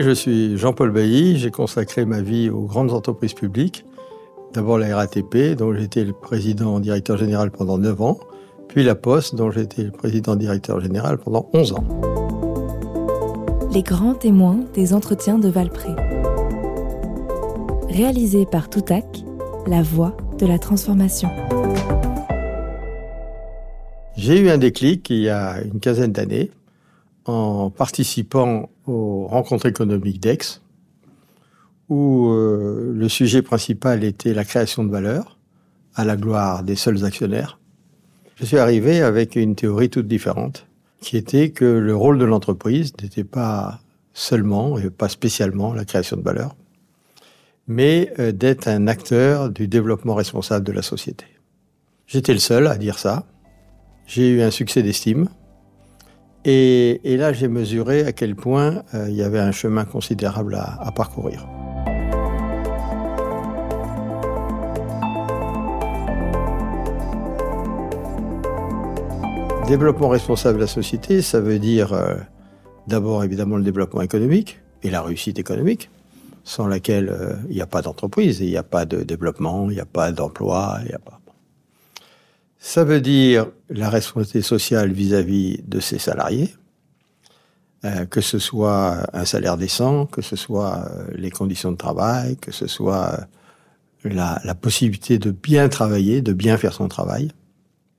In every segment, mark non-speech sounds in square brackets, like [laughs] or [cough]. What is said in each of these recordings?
Je suis Jean-Paul Bailly, j'ai consacré ma vie aux grandes entreprises publiques. D'abord la RATP, dont j'étais le président directeur général pendant 9 ans, puis la Poste, dont j'étais le président directeur général pendant 11 ans. Les grands témoins des entretiens de Valpré. Réalisé par Toutac, la voix de la transformation. J'ai eu un déclic il y a une quinzaine d'années en participant aux rencontres économiques d'Aix, où euh, le sujet principal était la création de valeur à la gloire des seuls actionnaires. Je suis arrivé avec une théorie toute différente, qui était que le rôle de l'entreprise n'était pas seulement et pas spécialement la création de valeur, mais euh, d'être un acteur du développement responsable de la société. J'étais le seul à dire ça. J'ai eu un succès d'estime, et, là, j'ai mesuré à quel point euh, il y avait un chemin considérable à, parcourir. Développement responsable de la société, ça veut dire euh, d'abord évidemment le développement économique et la réussite économique, sans laquelle euh, il n'y a pas d'entreprise, il n'y a pas de développement, il n'y a pas d'emploi, il n'y a pas. Ça veut dire la responsabilité sociale vis-à-vis de ses salariés, euh, que ce soit un salaire décent, que ce soit euh, les conditions de travail, que ce soit euh, la, la, possibilité de bien travailler, de bien faire son travail.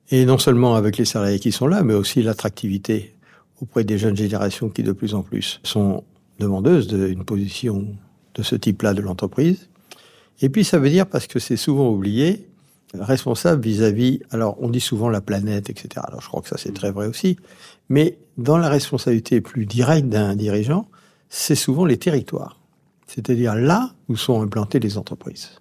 Et non seulement avec les salariés qui sont là, mais aussi l'attractivité auprès des jeunes générations qui de plus en plus sont demandeuses d'une position de ce type-là de l'entreprise. Et puis ça veut dire, parce que c'est souvent oublié, responsable vis-à-vis, alors on dit souvent la planète, etc. Alors je crois que ça c'est très vrai aussi, mais dans la responsabilité plus directe d'un dirigeant, c'est souvent les territoires, c'est-à-dire là où sont implantées les entreprises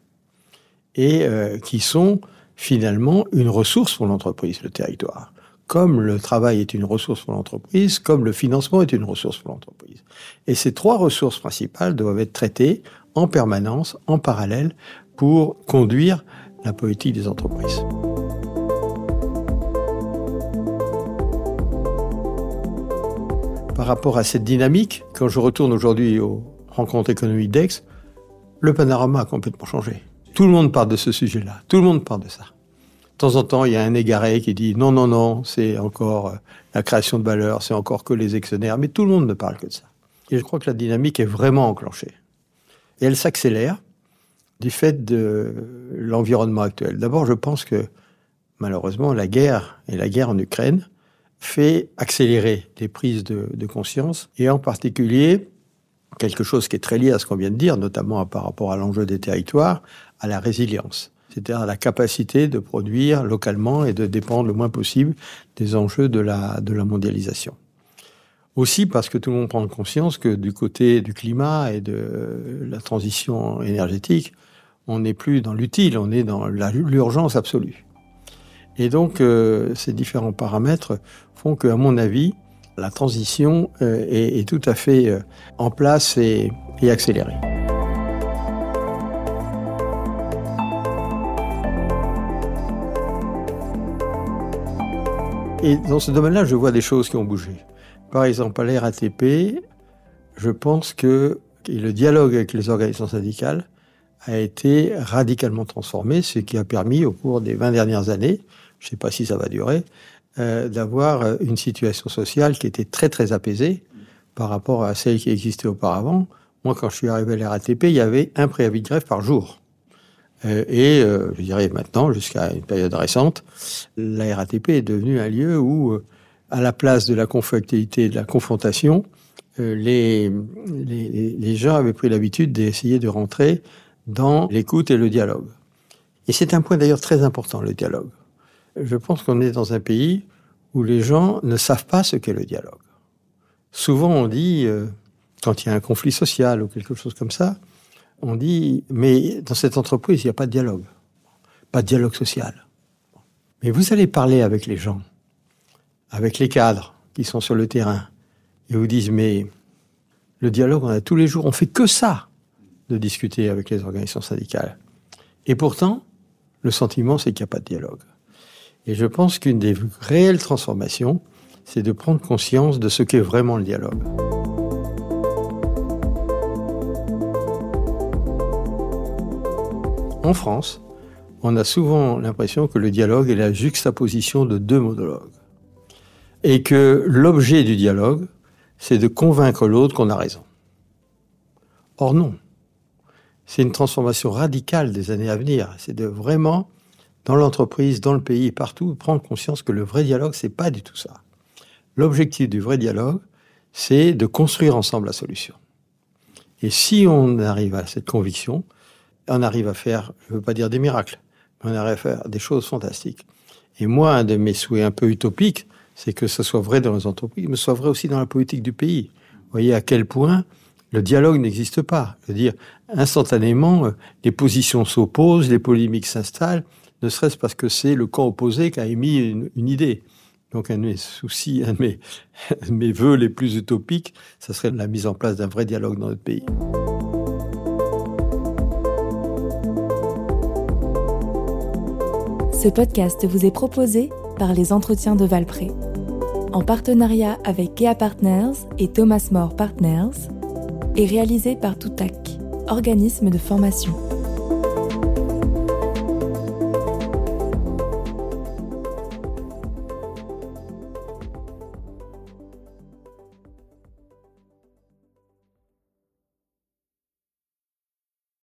et euh, qui sont finalement une ressource pour l'entreprise, le territoire. Comme le travail est une ressource pour l'entreprise, comme le financement est une ressource pour l'entreprise. Et ces trois ressources principales doivent être traitées en permanence, en parallèle, pour conduire la politique des entreprises. Par rapport à cette dynamique, quand je retourne aujourd'hui aux rencontres économiques d'Aix, le panorama a complètement changé. Tout le monde parle de ce sujet-là. Tout le monde parle de ça. De temps en temps, il y a un égaré qui dit non, non, non, c'est encore euh, la création de valeur, c'est encore que les actionnaires. Mais tout le monde ne parle que de ça. Et je crois que la dynamique est vraiment enclenchée. Et elle s'accélère du fait de l'environnement actuel. D'abord, je pense que malheureusement, la guerre et la guerre en Ukraine fait accélérer les prises de, conscience et en particulier quelque chose qui est très lié à ce qu'on vient de dire, notamment par rapport à l'enjeu des territoires, à la résilience, c'est-à-dire à la capacité de produire localement et de dépendre le moins possible des enjeux de la, de la mondialisation. Aussi parce que tout le monde prend conscience que du côté du climat et de la transition énergétique, on n'est plus dans l'utile, on est dans l'urgence absolue. Et donc, euh, ces différents paramètres font que, à mon avis, la transition euh, est, tout à fait euh, en place et, et accélérée. Et dans ce domaine-là, je vois des choses qui ont bougé. Par exemple, à l'RATP, je pense que le dialogue avec les organisations syndicales a été radicalement transformé, ce qui a permis au cours des 20 dernières années, je ne sais pas si ça va durer, euh, d'avoir une situation sociale qui était très très apaisée par rapport à celle qui existait auparavant. Moi, quand je suis arrivé à la RATP, il y avait un préavis de grève par jour. Euh, et euh, je dirais maintenant, jusqu'à une période récente, la RATP est devenue un lieu où, à la place de la conflictualité et de la confrontation, les, les, les gens avaient pris l'habitude d'essayer de rentrer dans l'écoute et le dialogue. Et c'est un point d'ailleurs très important, le dialogue. Je pense qu'on est dans un pays où les gens ne savent pas ce qu'est le dialogue. Souvent on dit, euh, quand il y a un conflit social ou quelque chose comme ça, on dit, mais dans cette entreprise, il n'y a pas de dialogue. Pas de dialogue social. Mais vous allez parler avec les gens, avec les cadres qui sont sur le terrain, et vous disent, mais le dialogue, on a tous les jours, on fait que ça de discuter avec les organisations syndicales. Et pourtant, le sentiment, c'est qu'il n'y a pas de dialogue. Et je pense qu'une des réelles transformations, c'est de prendre conscience de ce qu'est vraiment le dialogue. En France, on a souvent l'impression que le dialogue est la juxtaposition de deux monologues. Et que l'objet du dialogue, c'est de convaincre l'autre qu'on a raison. Or non. C'est une transformation radicale des années à venir. C'est de vraiment, dans l'entreprise, dans le pays, partout, prendre conscience que le vrai dialogue, c'est pas du tout ça. L'objectif du vrai dialogue, c'est de construire ensemble la solution. Et si on arrive à cette conviction, on arrive à faire, je ne veux pas dire des miracles, mais on arrive à faire des choses fantastiques. Et moi, un de mes souhaits un peu utopiques, c'est que ce soit vrai dans les entreprises, mais soit vrai aussi dans la politique du pays. Vous voyez à quel point le dialogue n'existe pas. Je veux dire, instantanément, euh, les positions s'opposent, les polémiques s'installent, ne serait-ce parce que c'est le camp opposé qui a émis une, idée. Donc, un de mes soucis, un de mes, [laughs] mes voeux les plus utopiques, ça serait la mise en place d'un vrai dialogue dans notre pays. Ce podcast vous est proposé par les entretiens de Valpré, en partenariat avec Kea Partners et Thomas More Partners, et réalisé par Toutac, organisme de formation.